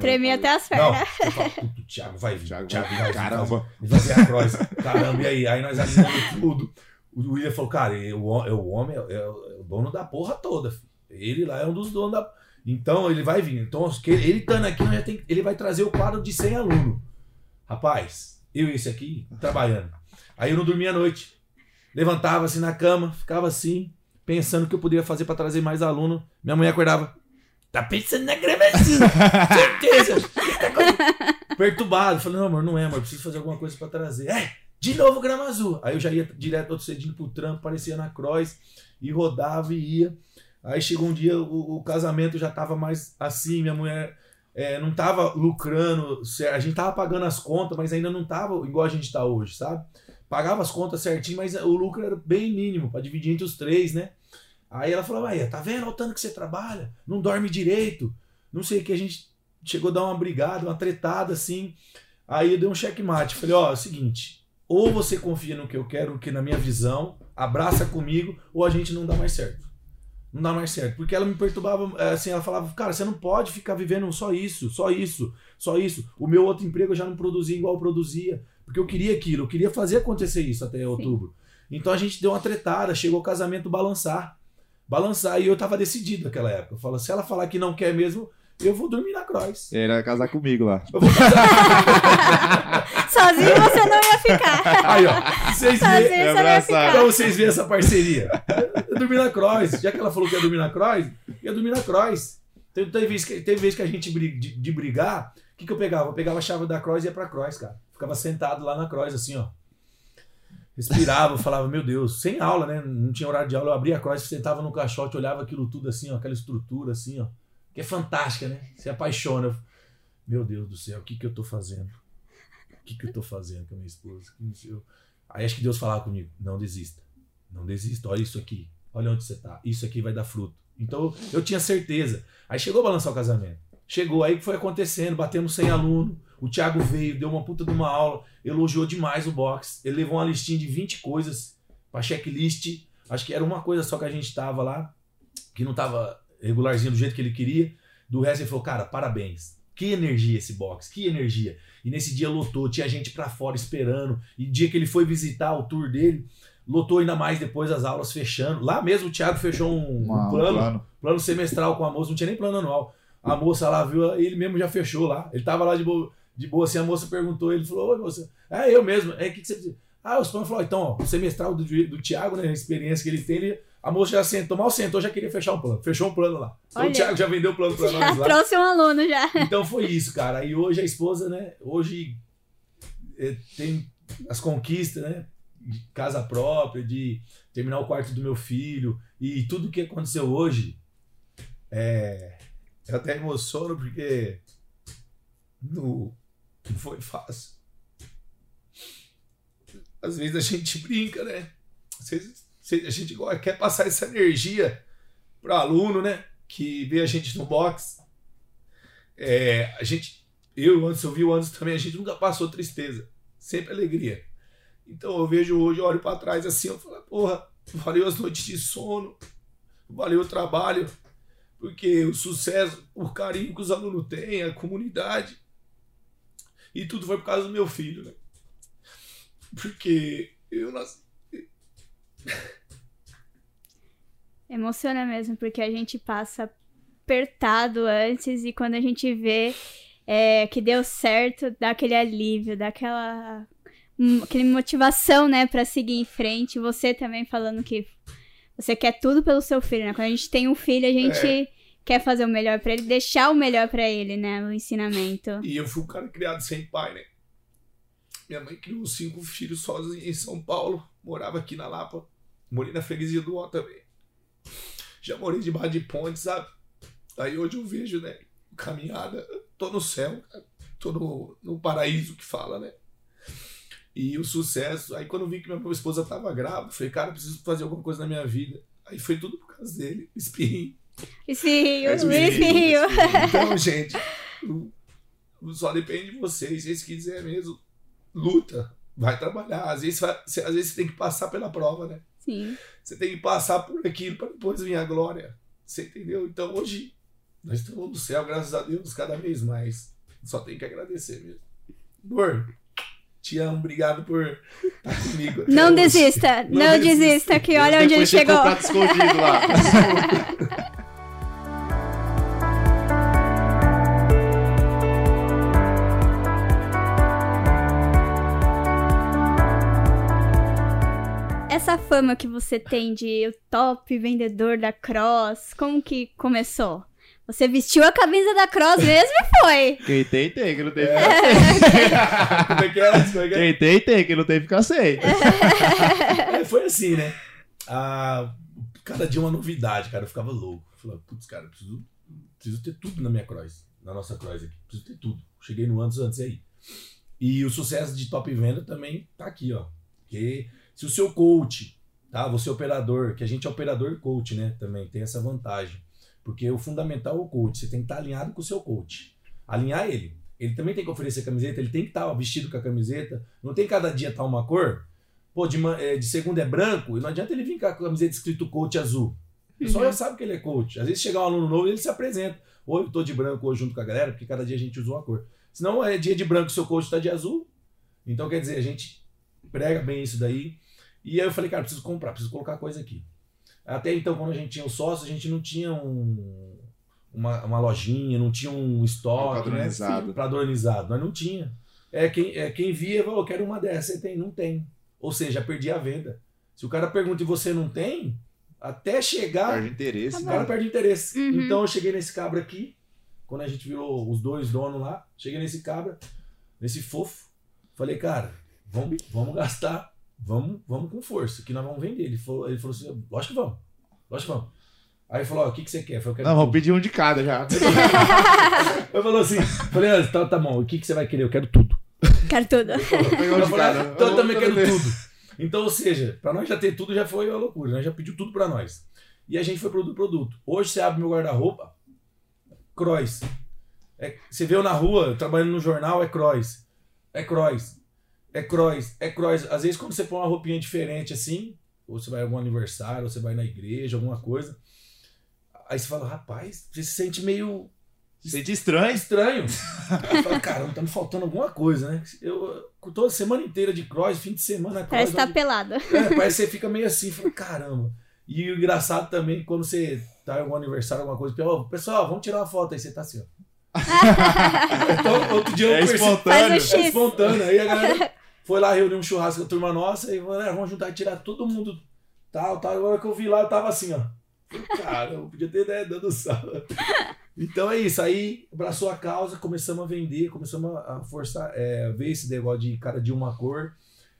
Tremia até as pernas. Não, falo, o Thiago vai vir. Thiago, Thiago vai vir. Caramba. Ele vai ver a cross. Caramba, e aí? Aí nós alinhamos tudo. O William falou, cara, o, o homem é, é, o dono da porra toda. Filho. Ele lá é um dos donos da. Então ele vai vir. Então, ele estando aqui, tem, ele vai trazer o quadro de 100 alunos. Rapaz, eu e esse aqui, trabalhando. Aí eu não dormia à noite. Levantava assim na cama, ficava assim, pensando o que eu poderia fazer para trazer mais aluno. Minha mulher acordava. Tá pensando na gravação. Certeza. Perturbado. Falei, não, amor, não é, amor. Preciso fazer alguma coisa para trazer. É, de novo grama azul. Aí eu já ia direto outro cedinho pro trampo, parecia na Cross, e rodava e ia. Aí chegou um dia, o, o casamento já tava mais assim, minha mulher é, não tava lucrando, a gente tava pagando as contas, mas ainda não tava igual a gente tá hoje, sabe? Pagava as contas certinho, mas o lucro era bem mínimo, para dividir entre os três, né? Aí ela falou, aí, tá vendo o tanto que você trabalha? Não dorme direito, não sei o que, a gente chegou a dar uma brigada, uma tretada assim. Aí eu dei um checkmate, falei, ó, é o seguinte, ou você confia no que eu quero, que na minha visão, abraça comigo, ou a gente não dá mais certo. Não dá mais certo. Porque ela me perturbava, é, assim, ela falava, cara, você não pode ficar vivendo só isso, só isso, só isso. O meu outro emprego eu já não produzia igual eu produzia. Porque eu queria aquilo, eu queria fazer acontecer isso até outubro. Então a gente deu uma tretada, chegou o casamento balançar. Balançar, e eu tava decidido naquela época. Eu falo, se ela falar que não quer mesmo, eu vou dormir na Croix. Ele vai casar comigo lá. Eu vou casar. Sozinho você não ia ficar. Aí, ó. Vocês Sozinho veem. você não ia ficar. Então vocês veem essa parceria. Eu dormi na Croix. Já que ela falou que ia dormir na Croix, ia dormir na Croix. Teve, teve, vez, que, teve vez que a gente bri- de, de brigar, o que, que eu pegava? Eu pegava a chave da Croix e ia pra Croix, cara. Ficava sentado lá na Croix, assim, ó. Respirava, falava, meu Deus, sem aula, né? Não tinha horário de aula. Eu abria a Croix, sentava no caixote, olhava aquilo tudo assim, ó, aquela estrutura assim, ó. Que é fantástica, né? Se apaixona. Meu Deus do céu, o que, que eu tô fazendo? O que, que eu tô fazendo com a minha esposa? Aí acho que Deus falava comigo: não desista. Não desista. Olha isso aqui. Olha onde você tá. Isso aqui vai dar fruto. Então eu tinha certeza. Aí chegou a balançar o casamento. Chegou aí que foi acontecendo, batemos sem aluno. O Thiago veio, deu uma puta de uma aula, elogiou demais o box. Ele levou uma listinha de 20 coisas pra checklist. Acho que era uma coisa só que a gente tava lá, que não tava regularzinho do jeito que ele queria. Do resto ele falou: cara, parabéns. Que energia esse box, que energia. E nesse dia lotou, tinha gente pra fora esperando. E dia que ele foi visitar o tour dele, lotou ainda mais depois as aulas fechando. Lá mesmo o Thiago fechou um, um Uma- um plano, plano. plano semestral com a moça, não tinha nem plano anual. A moça lá viu, ele mesmo já fechou lá. Ele tava lá de boa, de boa assim, a moça perguntou, ele falou: Oi, moça, é eu mesmo. É, o que, que você precisa? Ah, os planos falou: então, ó, o semestral do, do Thiago, né, a experiência que ele tem, ele, a moça já sentou, mal sentou, já queria fechar um plano. Fechou um plano lá. Então, Olha. o Thiago já vendeu o plano pra Já nós lá. trouxe um aluno já. Então foi isso, cara. E hoje a esposa, né? Hoje eh, tem as conquistas, né? De casa própria, de terminar o quarto do meu filho. E tudo que aconteceu hoje, é, eu até emociono porque não, não foi fácil. Às vezes a gente brinca, né? Às vezes a gente quer passar essa energia para aluno, né? Que vê a gente no box. É, a gente, eu o Anderson, eu vi o Anderson também, a gente nunca passou tristeza, sempre alegria. Então eu vejo hoje, eu olho para trás assim, eu falo, porra, valeu as noites de sono, valeu o trabalho, porque o sucesso, o carinho que os alunos têm, a comunidade, e tudo foi por causa do meu filho, né? Porque eu nasci. Emociona mesmo, porque a gente passa apertado antes e quando a gente vê é, que deu certo, dá aquele alívio, dá aquela, aquele motivação, né, pra seguir em frente. Você também falando que você quer tudo pelo seu filho, né? Quando a gente tem um filho, a gente quer fazer o melhor pra ele, deixar o melhor pra ele, né, o ensinamento. E eu fui um cara criado sem pai, né? Minha mãe criou cinco filhos sozinha em São Paulo. Morava aqui na Lapa. Morei na freguesia do Ó também. Já morei debaixo de ponte, sabe? Aí hoje eu vejo, né? Caminhada. Tô no céu, cara. Tô no, no paraíso que fala, né? E o sucesso. Aí quando eu vi que minha esposa tava grávida, falei, cara, preciso fazer alguma coisa na minha vida. Aí foi tudo por causa dele. Espirrinho. Espirrinho, Mas Luiz Espirrinho. Então, gente, só depende de vocês. Se vocês quiserem mesmo, luta. Vai trabalhar. Às vezes, às vezes você tem que passar pela prova, né? Sim. Você tem que passar por aquilo para depois vir a glória. Você entendeu? Então hoje nós estamos no céu, graças a Deus, cada vez mais. Só tem que agradecer mesmo. Dor, te amo, obrigado por estar comigo. Não hoje. desista, não, Não desista, desista. que olha onde ele chegou. lá. fama que você tem de o top vendedor da Cross, como que começou? Você vestiu a camisa da Cross mesmo e foi? Quem tem, tem. Quem não tem, É. fica Como é que é? Que? Quem tem, tem. Quem não tem, fica sem. É, foi assim, né? Ah, cada dia uma novidade, cara. Eu ficava louco. Eu falava, putz, cara, eu preciso, preciso ter tudo na minha cross, na nossa cross aqui. Preciso ter tudo. Cheguei no antes, antes aí. E o sucesso de top venda também tá aqui, ó. Porque se o seu coach, tá? Você é operador, que a gente é operador coach, né? Também tem essa vantagem. Porque o fundamental é o coach. Você tem que estar alinhado com o seu coach. Alinhar ele. Ele também tem que oferecer camiseta, ele tem que estar vestido com a camiseta. Não tem cada dia estar uma cor. Pô, de, eh, de segunda é branco, e não adianta ele vir com a camiseta escrito coach azul. O pessoal já sabe que ele é coach. Às vezes chega um aluno novo e ele se apresenta. Ou eu tô de branco hoje junto com a galera, porque cada dia a gente usa uma cor. Senão é dia de branco, seu coach tá de azul. Então, quer dizer, a gente prega bem isso daí. E aí eu falei, cara, preciso comprar, preciso colocar coisa aqui. Até então, quando a gente tinha o sócio, a gente não tinha um, uma, uma lojinha, não tinha um estoque. Padronizado. Né? Padronizado. Nós não tinha. É quem, é quem via falou, quero uma dessa. Você tem? Não tem. Ou seja, perdi a venda. Se o cara pergunta e você não tem, até chegar, Perde interesse, o né? cara perde interesse. Uhum. Então eu cheguei nesse cabra aqui, quando a gente virou os dois donos lá, cheguei nesse cabra, nesse fofo, falei, cara, vamos, vamos gastar, vamos, vamos com força, que nós vamos vender. Ele falou, ele falou assim, lógico que vamos, lógico que vamos. Aí ele falou, ó, o que, que você quer? Eu falei, eu quero Não, vamos pedir um de cada já. Eu falou assim, falei, ah, tá, tá bom, o que, que você vai querer? Eu quero tudo. Quero tudo. Eu falei, então eu também quero tudo. Então, ou seja, pra nós já ter tudo já foi uma loucura, nós já pediu tudo pra nós. E a gente foi produto produto. Hoje você abre meu guarda-roupa, Croix. É, você vê eu na rua, trabalhando no jornal, é Croix. É Croix. É Croix. É Croix. Às vezes quando você põe uma roupinha diferente assim, ou você vai a algum aniversário, ou você vai na igreja, alguma coisa, aí você fala, rapaz, você se sente meio Se sente estranho. estranho. Eu falo, caramba, tá me faltando alguma coisa, né? Eu, eu- toda semana inteira de cross, fim de semana cross. Parece que tá onde- pelada. é, parece que você fica meio assim, fala, caramba. E o engraçado também, quando você tá em algum aniversário, alguma coisa, ó, pessoal, vamos tirar uma foto aí, você tá assim, ó. então, outro dia eu É espontâneo. É espontâneo. Aí a galera foi lá reunir um churrasco com a turma nossa e falou, "É, vamos juntar e tirar todo mundo tal, tal. Agora que eu vi lá, eu tava assim, ó. Cara, eu podia ter ideia dando sala. Então é isso. Aí abraçou a causa, começamos a vender, começamos a forçar, é, ver esse negócio de cara de uma cor.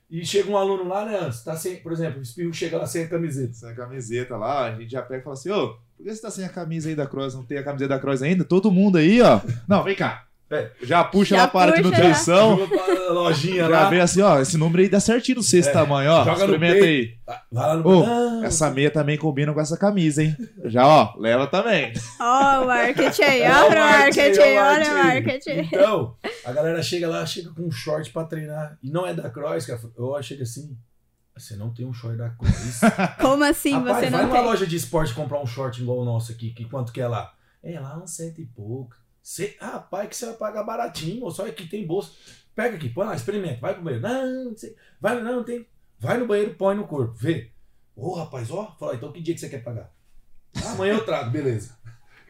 E chega um aluno lá, né, tá sem, por exemplo, o espirro chega lá sem a camiseta. Sem a camiseta lá, a gente já pega e fala assim, ô, por que você tá sem a camisa aí da Cross? Não tem a camiseta da Cross ainda? Todo mundo aí, ó. Não, vem cá. É. Já puxa Já lá para de nutrição. Jogou pra lojinha Já lá. vem assim, ó, esse número aí dá certinho no sexto É, tamanho, ó. joga no Experimenta aí. Vai lá no. Não, Essa meia também combina com essa camisa, hein? Já, ó, leva também. Ó, o marketing aí, Olha ó, o o marketing, olha o marketing. Então, a galera chega lá, chega com um short pra treinar. E não é da Cross, cara. Eu chego assim. Você não tem um short da Cross. Como assim Rapaz, você vai não numa tem? loja de esporte comprar um short igual o nosso aqui. Que quanto que é lá? É lá uns cento e pouco. Cê, rapaz, que você vai pagar baratinho. Só aqui tem bolsa. Pega aqui, põe lá, experimenta. Vai pro banheiro. Não, não sei. Vai, não, tem. Vai no banheiro, põe no corpo. Vê. Ô, rapaz, ó. Fala, então que dia que você quer pagar? Ah, amanhã eu trago, beleza.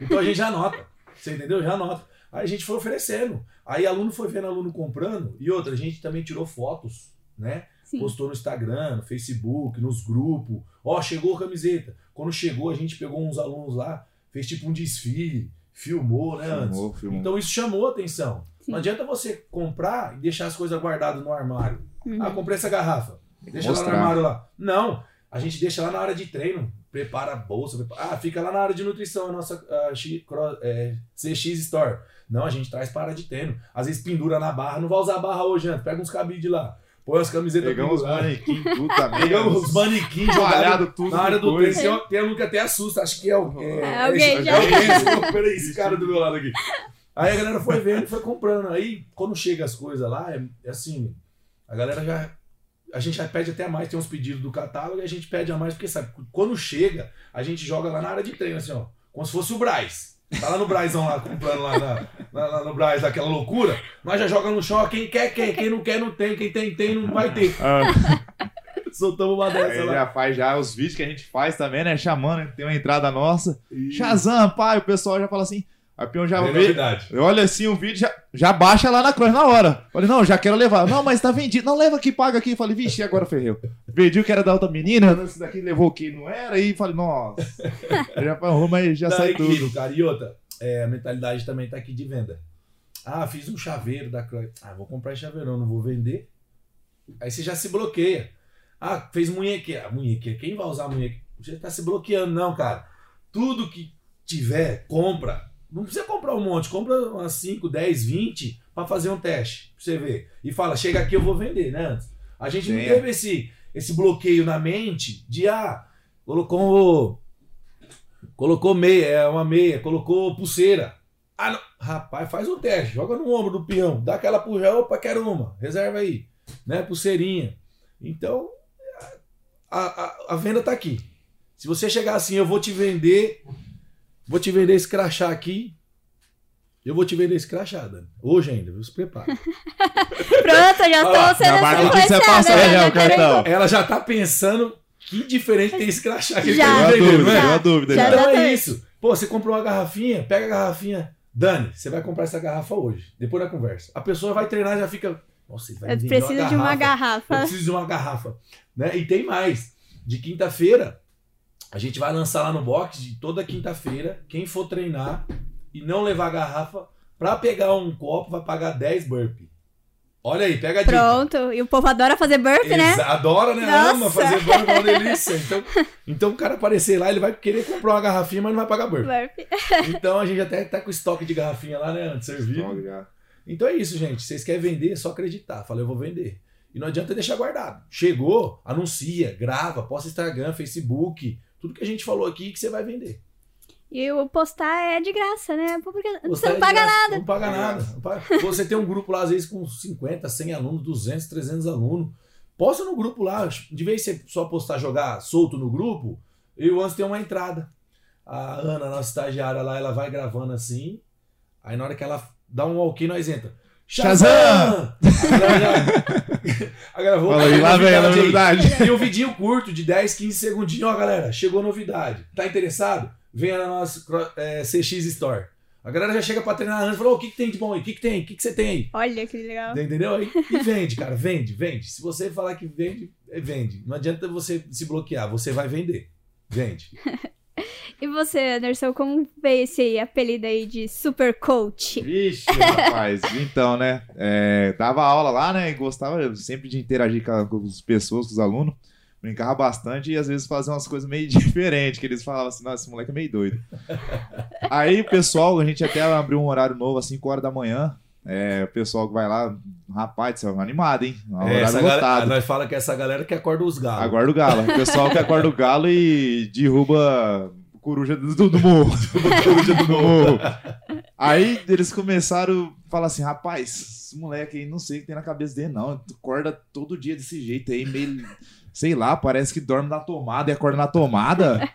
Então a gente já anota. Você entendeu? Já anota. Aí a gente foi oferecendo. Aí aluno foi vendo aluno comprando. E outra, a gente também tirou fotos, né? Sim. Postou no Instagram, no Facebook, nos grupos. Ó, chegou a camiseta. Quando chegou, a gente pegou uns alunos lá, fez tipo um desfile, filmou, né? antes. Filmou, filmou. Então isso chamou a atenção. Sim. Não adianta você comprar e deixar as coisas guardadas no armário. Uhum. Ah, comprei essa garrafa. Deixa lá no armário lá. Não. A gente deixa lá na área de treino. Prepara a bolsa. prepara- Ah, fica lá na área de nutrição, a nossa ah, X- é, CX Store. Não, a gente traz para a área de treino. Às vezes pendura na barra. Não vai usar a barra hoje, antes. Pega uns cabides lá. Põe as camisetas Pegamos os manequins, tudo também. Pegamos os manequins jogados tudo. na área do treino. coisa. Tem, tem aluno que até assusta. Acho que é o. É, É alguém é, já. é alguém. Peraí, esse cara do meu lado aqui. Aí a galera foi vendo e foi comprando. Aí, quando chega as coisas lá, é, é assim, a galera já. A gente já pede até mais, tem uns pedidos do catálogo e a gente pede a mais, porque sabe, quando chega, a gente joga lá na área de treino, assim, ó. Como se fosse o Braz. Tá lá no Brazão lá, comprando lá, na, na- lá no Braz, aquela loucura. Nós já joga no chão, quem quer, quer, quem não quer, não tem, quem tem, tem, não vai ter. Ah, Soltamos uma dessa aí lá. já faz já os vídeos que a gente faz também, né? Chamando, tem uma entrada nossa. E- Shazam, pai, o pessoal já fala assim. A Pião já É vê. novidade. Olha assim o vídeo, já, já baixa lá na Cross na hora. Falei, não, já quero levar. Não, mas tá vendido. Não, leva aqui, paga aqui. Falei, vixe, agora ferreu. Vendi o que era da outra menina, esse daqui levou o que não era. E falei, nossa. já falou, mas já Tá sai incrível, tudo. cara. E outra, é, a mentalidade também tá aqui de venda. Ah, fiz um chaveiro da Croix. Ah, vou comprar esse chaveirão, não vou vender. Aí você já se bloqueia. Ah, fez munhequeira. Ah, munhequeira. Quem vai usar munhequeira? Você tá se bloqueando, não, cara. Tudo que tiver, compra. Não precisa comprar um monte, compra umas 5, 10, 20 para fazer um teste, pra você ver. E fala, chega aqui, eu vou vender, né? A gente não Sim. teve esse, esse bloqueio na mente de, ah, colocou Colocou meia, é uma meia, colocou pulseira. Ah, não. Rapaz, faz um teste, joga no ombro do peão, dá aquela puja, opa, quero uma, reserva aí, né? Pulseirinha. Então, a, a, a venda tá aqui. Se você chegar assim, eu vou te vender, vou te vender esse crachá aqui, eu vou te vender esse crachá, Dani. Hoje ainda, viu? Se prepara. Pronto, já tô sendo já você passa aí, né? ó, o cartão. Ela já tá pensando que diferente tem esse crachá que ele Já. tá Deu a vendendo, dúvida, né? a dúvida. Já já. Então é isso. Pô, você comprou uma garrafinha, pega a garrafinha. Dani, você vai comprar essa garrafa hoje, depois da conversa. A pessoa vai treinar e já fica. Nossa, ele vai Eu preciso de uma Eu garrafa. preciso de uma garrafa. Né? E tem mais. De quinta-feira, a gente vai lançar lá no box de toda quinta-feira. Quem for treinar e não levar a garrafa, pra pegar um copo, vai pagar 10 burpee. Olha aí, pega a dica. Pronto. E o povo adora fazer burp, né? Adora, né? Nossa. Ama fazer burpee, é uma delícia. Então, então o cara aparecer lá, ele vai querer comprar uma garrafinha, mas não vai pagar burpee. Burp. Então a gente até tá com estoque de garrafinha lá, né? Antes servido. Então é isso, gente. Vocês querem vender, é só acreditar. Falei, eu vou vender. E não adianta deixar guardado. Chegou, anuncia, grava, posta Instagram, Facebook, tudo que a gente falou aqui que você vai vender. E o postar é de graça, né? Porque você é não de paga graça, nada. Não paga nada. Não paga- Você tem um grupo lá, às vezes, com 50, 100 alunos, 200, 300 alunos. Posta no grupo lá. De vez em você só postar, jogar solto no grupo, eu e o Antes tem uma entrada. A Ana, nossa estagiária lá, ela vai gravando assim. Aí na hora que ela dá um ok, nós entra. Shazam! Já- a galera, vou- Fala aí, lá vem a novidade. Tem um vidinho curto de 10, 15 segundinhos. Ó, galera, chegou novidade. Tá interessado? Venha na nossa é, CX Store. A galera já chega pra treinar antes e fala: "Ô, o que, que tem de bom aí? O que, que tem? O que, que você tem aí? Olha que legal. Entendeu? Aí, e vende, cara, vende, vende. Se você falar que vende, é vende. Não adianta você se bloquear, você vai vender. Vende. E você, Anderson, como veio esse apelido aí de Super Coach? Vixe, rapaz. Então, né? é, dava aula lá, né? E gostava sempre de interagir com, as pessoas, com os alunos. Brincava bastante e às vezes fazia umas coisas meio diferentes, que eles falavam assim, nossa, esse moleque é meio doido. Aí pessoal, a gente até abriu um horário novo às 5 horas da manhã. É, o pessoal que vai lá, rapaz, isso é animado, hein? É, horário essa galera, nós fala que é essa galera que acorda os galos. Aguarda o galo. O pessoal que acorda o galo e derruba coruja do, do morro. coruja do morro. Aí eles começaram a falar assim, rapaz, esse moleque aí, não sei o que tem na cabeça dele, não. Acorda todo dia desse jeito aí, meio. Sei lá, parece que dorme na tomada e acorda na tomada.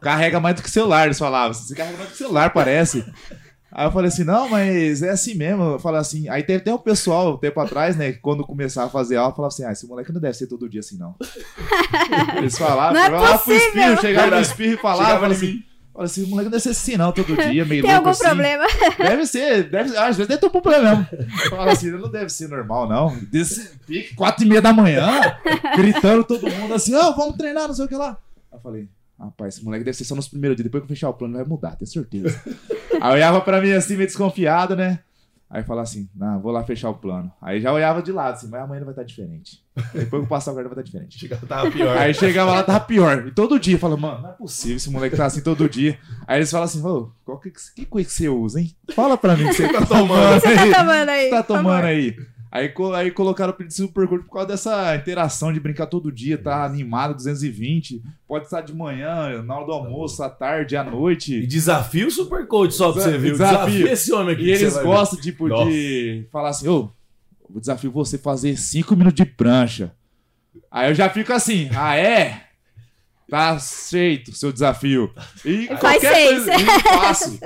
Carrega mais do que celular, eles falavam. Você carrega mais do que celular, parece. Aí eu falei assim, não, mas é assim mesmo. Eu falei assim, aí teve até um pessoal, um tempo atrás, né, que quando começava a fazer aula, falava assim, ah, esse moleque não deve ser todo dia assim, não. Eles falavam, Não é lá pro espirro, chegava no espirro e falava, em assim, mim. Fala assim, o moleque não deve ser assim, não, todo dia, meio Tem louco algum assim. problema? Deve ser, deve às vezes deve ter um problema mesmo. Fala assim, não deve ser normal, não. Desse pique, quatro e meia da manhã, gritando todo mundo assim, ó, vamos treinar, não sei o que lá. Aí eu falei, rapaz, esse moleque deve ser só nos primeiros dias, depois que eu fechar o plano vai mudar, tenho certeza. Aí eu olhava pra mim assim, meio desconfiado, né? Aí falava assim, não, vou lá fechar o plano. Aí já olhava de lado assim, mas amanhã vai estar diferente. Depois que eu passar o guarda vai estar diferente. Chegava, tava pior. Aí chegava lá, tava pior. E todo dia, fala, mano, não é possível esse moleque tá assim todo dia. Aí eles falam assim, ô, qual que, que coisa que você usa, hein? Fala pra mim o que você tá tomando O que você aí. tá tomando aí? Você tá tomando aí. Aí, aí colocaram o apelido de super curto por causa dessa interação de brincar todo dia, tá animado, 220. Pode estar de manhã, na hora do almoço, à tarde, à E noite. desafio o super coach só pra você ver. Desafio. Desafio esse homem aqui. E eles vai ver. gostam, tipo, de falar assim, ô, eu desafio você fazer 5 minutos de prancha. Aí eu já fico assim, ah, é? Tá feito seu desafio. E Faz qualquer seis. coisa eu faço.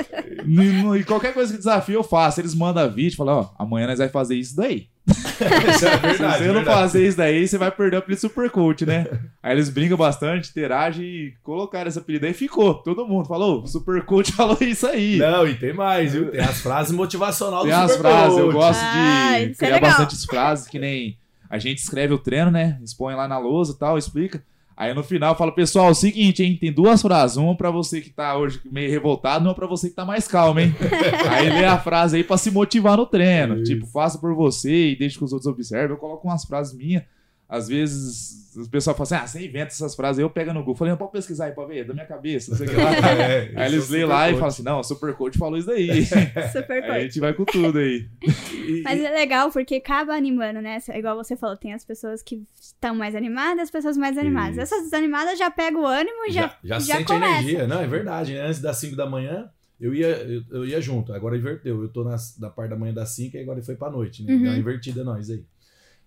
E, no- e qualquer coisa que desafio eu faço. Eles mandam vídeo, falam, ó, amanhã nós vai fazer isso daí. Isso é verdade. Se você não verdade. fazer isso daí, você vai perder o apelido Super Coach, né? Aí eles brincam bastante, interagem e colocaram esse apelido aí e ficou. Todo mundo falou, Super Coach falou isso aí. Não, e tem mais, viu? Tem as frases motivacionais Tem do as super frases, eu coach. gosto Ah, de é criar legal. bastante frases, que nem a gente escreve o treino, né? Expõe lá na lousa e tal, explica. Aí no final eu falo, pessoal, é o seguinte, hein? Tem duas frases. Uma pra você que tá hoje meio revoltado, uma pra você que tá mais calmo, hein? aí lê a frase aí pra se motivar no treino. Isso. Tipo, faça por você e deixe que os outros observem. Eu coloco umas frases minhas. Às vezes o pessoal fala assim, ah, você inventa essas frases. Aí eu pego no Google. Falei, não, pode pesquisar aí pra ver, da minha cabeça, não sei o que lá. É, Aí eles é lêem lá e coach. falam assim, não, o Super Coach falou isso daí. Super Aí a coach. gente vai com tudo aí. E- Mas é legal porque acaba animando, né? Igual você falou, tem as pessoas que estão mais animadas e as pessoas mais animadas. Isso. Essas desanimadas já pegam o ânimo e já, já, já, já sente começa. a energia. Não, é verdade. né? Antes das 5 da manhã, eu ia, eu, eu ia junto. Agora inverteu. Eu tô nas, da parte da manhã das 5 e agora foi pra noite, né? Uhum. Deu uma invertida nós aí.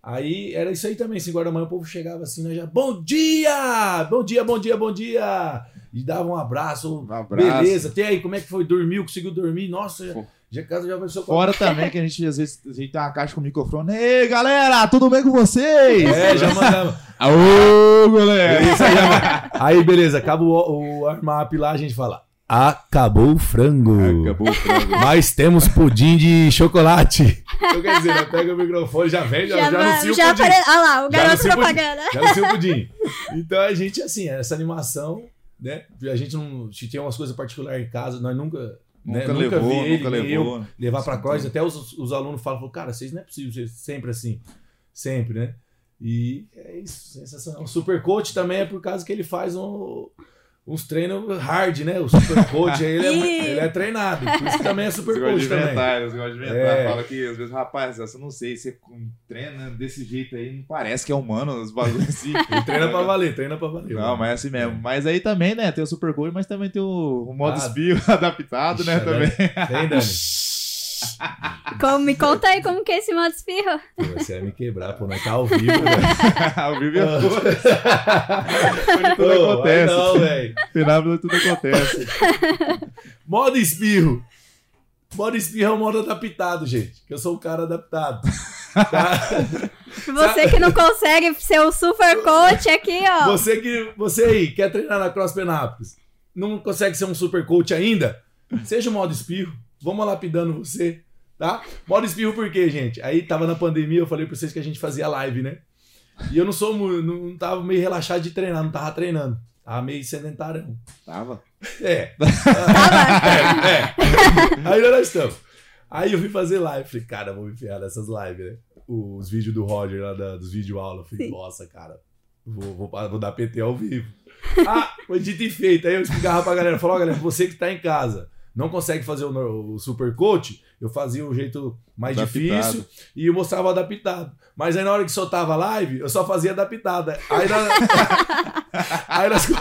Aí era isso aí também, 5 horas da manhã o povo chegava assim, nós já, bom dia! Bom dia, bom dia, bom dia! E dava um abraço, Um abraço. beleza, até aí, como é que foi? Dormiu, conseguiu dormir? Nossa, já, Pô. já casa já pensou Fora também que a gente às vezes a gente tem uma caixa com microfone. Ei, galera, tudo bem com vocês? É, já mandava. Aô, galera! Isso aí, já- aí, beleza, acaba o, o armap lá, a gente fala, acabou o frango. Acabou o frango. Mas temos pudim de chocolate. Então, quer dizer, eu pego o microfone, já vem, já, já, vai- anuncia o já pudim. apare- Olha lá, o Já garoto pudim. propaganda. Já anuncia o pudim. Então a gente, assim, essa animação, né? A gente não. Se tem umas coisas particulares em casa, nós nunca. né, Nunca levou, vi ele, nunca nem eu levou. levar pra cross. Até os, os alunos falam, falam, cara, vocês não é possível ser sempre assim. Sempre, né? E é isso, sensacional. O super coach também é por causa que ele faz um- uns treinos hard, né? O super coach, aí ele, é, ele é treinado. Por isso que também é super Você coach também. inventar, você gosta de inventar. É. Fala que às vezes, rapaz, eu não sei, você treina desse jeito aí, não parece que é humano, os bagulhos assim. Treina pra valer, treina pra valer. Não, mas é assim mesmo. Mas aí também, né, tem o Super Coach, mas também tem o, o modo Ah, espio adaptado, né, também. Tem, Dani. Como, me conta aí como que é esse modo espirro. Você vai me quebrar, pô, nós tá ao vivo, velho. Ao vivo é. Onde tudo acontece. Não, velho. Final tudo acontece. Modo espirro. Modo espirro é um modo adaptado, gente. Que eu sou um cara adaptado. Tá? Você que não consegue ser o super coach aqui, ó. Você que você aí quer treinar na Cross Penápolis, não consegue ser um super coach ainda? Seja o modo espirro. Vamos lapidando você, tá? Modo espirro por quê, gente? Aí tava na pandemia, eu falei pra vocês que a gente fazia live, né? E eu não sou não, tava meio relaxado de treinar, não tava treinando. Tava meio sedentarão. Tava. É. Tava. É, é. Aí nós estamos. Aí eu fui fazer live. Falei, cara, vou me enfiar nessas lives, né? Os vídeos do Roger lá da- dos vídeo aula. Falei, Sim. nossa, cara, vou, vou, vou dar PT ao vivo. Ah, foi dito e feito. Aí eu explicava pra galera, falou, ó, galera, você que tá em casa, não consegue fazer o, o super coach, eu fazia o jeito mais Adaptado. difícil e eu mostrava adaptado. Mas aí na hora que soltava a live, eu só fazia adaptada. Aí, na... aí nós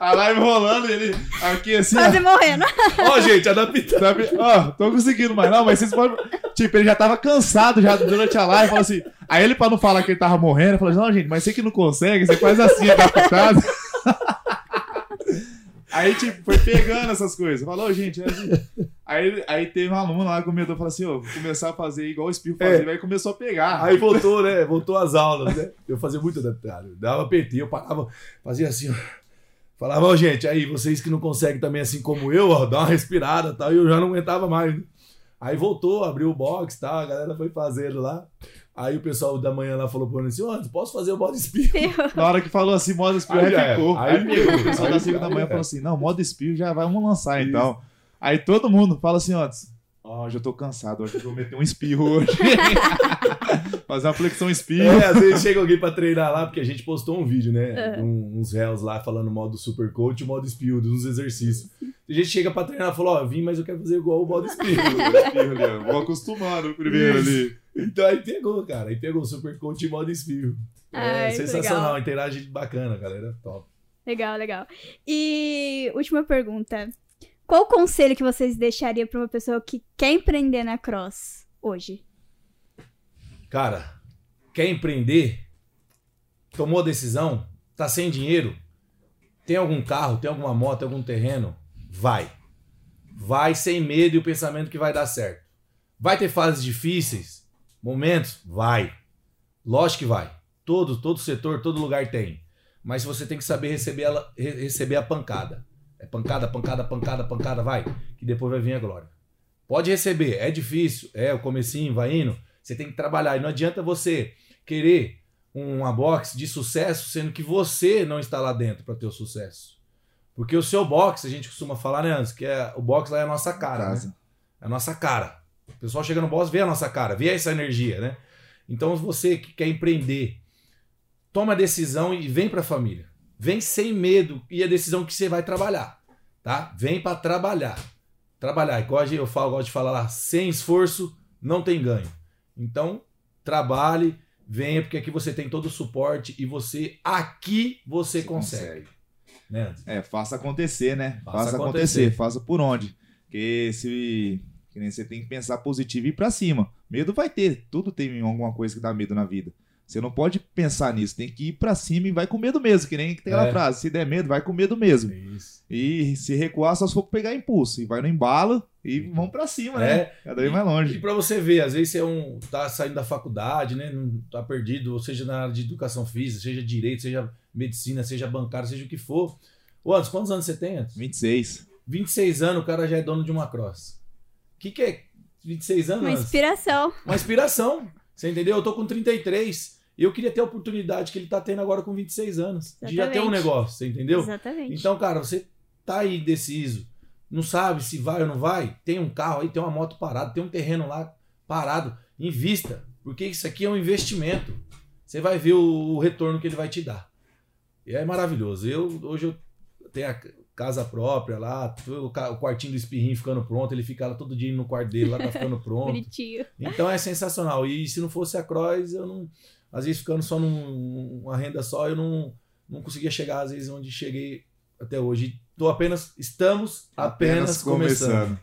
A live rolando, ele aqui assim, ó. Quase morrendo. Ó, gente, adaptado. Ó, tô conseguindo mais não, mas vocês podem. Tipo, ele já tava cansado já durante a live, falou assim. Aí ele, pra não falar que ele tava morrendo, falou assim: não, gente, mas você que não consegue, você faz assim, adaptado. Aí, tipo, foi pegando essas coisas. Falou, gente, é assim. Aí, aí teve um aluno lá que comentou, falou assim: ó, vou começar a fazer igual o Espirro fazia, É. aí começou a pegar. Aí voltou, né? Voltou as aulas, né? Eu fazia muito adaptado. Dava PT, eu parava, fazia assim, ó. Falava, ó, gente, aí, vocês que não conseguem também assim como eu, ó, dá uma respirada e tal. E eu já não aguentava mais. né? Aí voltou, abriu o box e tal, a galera foi fazendo lá. Aí o pessoal da manhã lá falou pra mim assim, ó, posso fazer o modo espirro? Na hora que falou assim, modo Espirro, Aí aí já era. ficou. Aí Aí pegou. O pessoal Aí- da segunda aí manhã é. falou assim: não, modo Espirro já vai, vamos lançar então. Aí todo mundo fala assim, ó. Ó, hoje eu tô cansado, hoje eu vou meter um espirro hoje. Fazer uma flexão espirro. É, às vezes chega alguém pra treinar lá, porque a gente postou um vídeo, né? É. Um- uns réus lá falando modo super coach e modo espirro, uns exercícios. A gente chega pra treinar e falou, ó, vim, mas eu quero fazer igual o modo espirro. espirro ali. Vou acostumando primeiro ali. Então aí pegou, cara. Aí pegou o super coach e modo espirro. É sensacional, legal. interage bacana, galera. Top. Legal, legal. E última pergunta. Qual conselho que vocês deixariam pra uma pessoa que quer empreender na cross hoje? Cara, quer empreender? Tomou a decisão? Tá sem dinheiro? Tem algum carro, tem alguma moto, tem algum terreno? Vai. Vai sem medo e o pensamento que vai dar certo. Vai ter fases difíceis? Momentos? Vai. Lógico que vai. Todo, todo setor, todo lugar tem. Mas você tem que saber receber, ela, re- receber a pancada. É pancada, pancada, pancada, pancada, vai. Que depois vai vir a glória. Pode receber. É difícil. É o comecinho, vai indo. Você tem que trabalhar. E não adianta você querer uma box de sucesso, sendo que você não está lá dentro para ter o sucesso. Porque o seu box, a gente costuma falar, né, Anderson, que é, o box lá é a nossa cara, né? É a nossa cara. O pessoal chega no boss, vê a nossa cara, vê essa energia, né? Então você que quer empreender, toma a decisão e vem para a família. Vem sem medo e a decisão que você vai trabalhar, tá? Vem para trabalhar. Trabalhar, igual eu falo, gosto de falar lá, sem esforço não tem ganho. Então, trabalhe, venha porque aqui você tem todo o suporte e você aqui você, Você consegue, né? Anderson? É, faça acontecer, né? Faça Faça, acontecer. acontecer. Faça por onde. Porque se. Que nem você tem que pensar positivo e ir pra cima. Medo vai ter, tudo tem alguma coisa que dá medo na vida. Você não pode pensar nisso, tem que ir pra cima e vai com medo mesmo, que nem tem aquela É. frase, se der medo, vai com medo mesmo. Isso. E se recuar, só se for pegar impulso. E vai no embalo e vão pra cima, né? É. Cada vez mais E longe. pra você ver, às vezes você é um, tá saindo da faculdade, né? Não tá perdido, ou seja na área de educação física, seja direito, seja medicina, seja bancário, seja o que for. Ô, Anderson, quantos anos você tem, Anderson? 26. 26 anos, o cara já é dono de uma cross. O que, que é 26 anos? Uma inspiração. Uma inspiração. Você entendeu? Eu tô com 33. E eu queria ter a oportunidade que ele tá tendo agora com 26 anos. De já ter um Exatamente. negócio, você entendeu? Exatamente. Então, cara, você tá aí indeciso, não sabe se vai ou não vai, tem um carro aí, tem uma moto parada, tem um terreno lá parado, invista, porque isso aqui é um investimento. Você vai ver o, o retorno que ele vai te dar. E é maravilhoso. Eu hoje eu tenho a casa própria lá, o quartinho do espirrinho ficando pronto, ele fica lá todo dia no quarto dele, lá tá ficando pronto. Bonitinho. Então é sensacional. E se não fosse a Croix, eu não. Às vezes ficando só numa renda só, eu não, não conseguia chegar, às vezes, onde cheguei até hoje. Tô apenas. Estamos apenas, começando.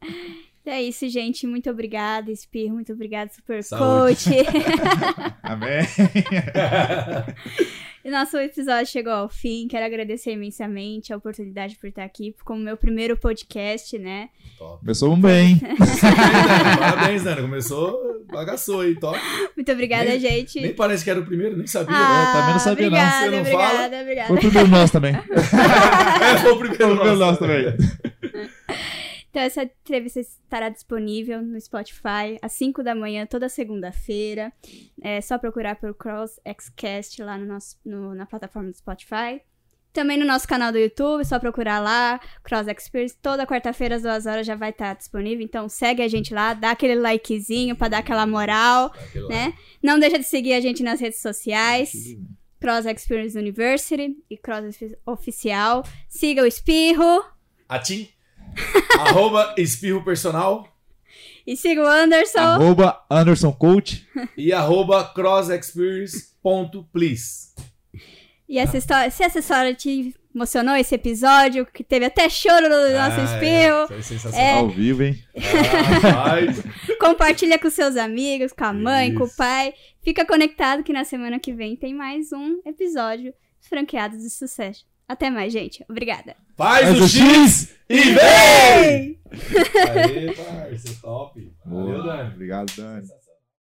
É isso, gente. Muito obrigada, Espirro. Muito obrigada, Super Saúde. Coach. Amém. E Nosso episódio chegou ao fim. Quero agradecer imensamente a oportunidade por estar aqui como meu primeiro podcast, né? Top. Começou bem. Parabéns, Dana. Começou, bagaçou aí, top. Muito obrigada, Nem- gente. Nem parece que era o primeiro, nem sabia. ah, também não sabia, não. obrigada, Você não obrigada, fala? obrigada. Foi o primeiro nosso também. é, foi o primeiro Foi o primeiro nosso. nosso também. Então, essa entrevista estará disponível no Spotify às 5 da manhã, toda segunda-feira. É só procurar por Cross Xcast lá no nosso, no- na plataforma do Spotify. Também no nosso canal do YouTube, é só procurar lá, Cross Experience. Toda quarta-feira às duas horas já vai estar disponível. Então segue a gente lá, dá aquele likezinho pra dar aquela moral, Aquele né? Não deixa de seguir a gente nas redes sociais. Cross Experience University e Cross Oficial. Siga o Espirro Atim. arroba espirro personal e siga o Anderson. Arroba Anderson Coach. e arroba crossexperience.please. E essa história, se essa história te emocionou, esse episódio, que teve até choro no nosso Ah, espirro, É, foi sensacional. É. Ao vivo, hein? Ah, compartilha com seus amigos, com a mãe, com o Isso. pai. Fica conectado que na semana que vem tem mais um episódio dos Franqueados de Sucesso. Até mais, gente. Obrigada. Faz Faz o o X e vem! Aê, parceiro, top. Valeu. Dani. Obrigado, Dani.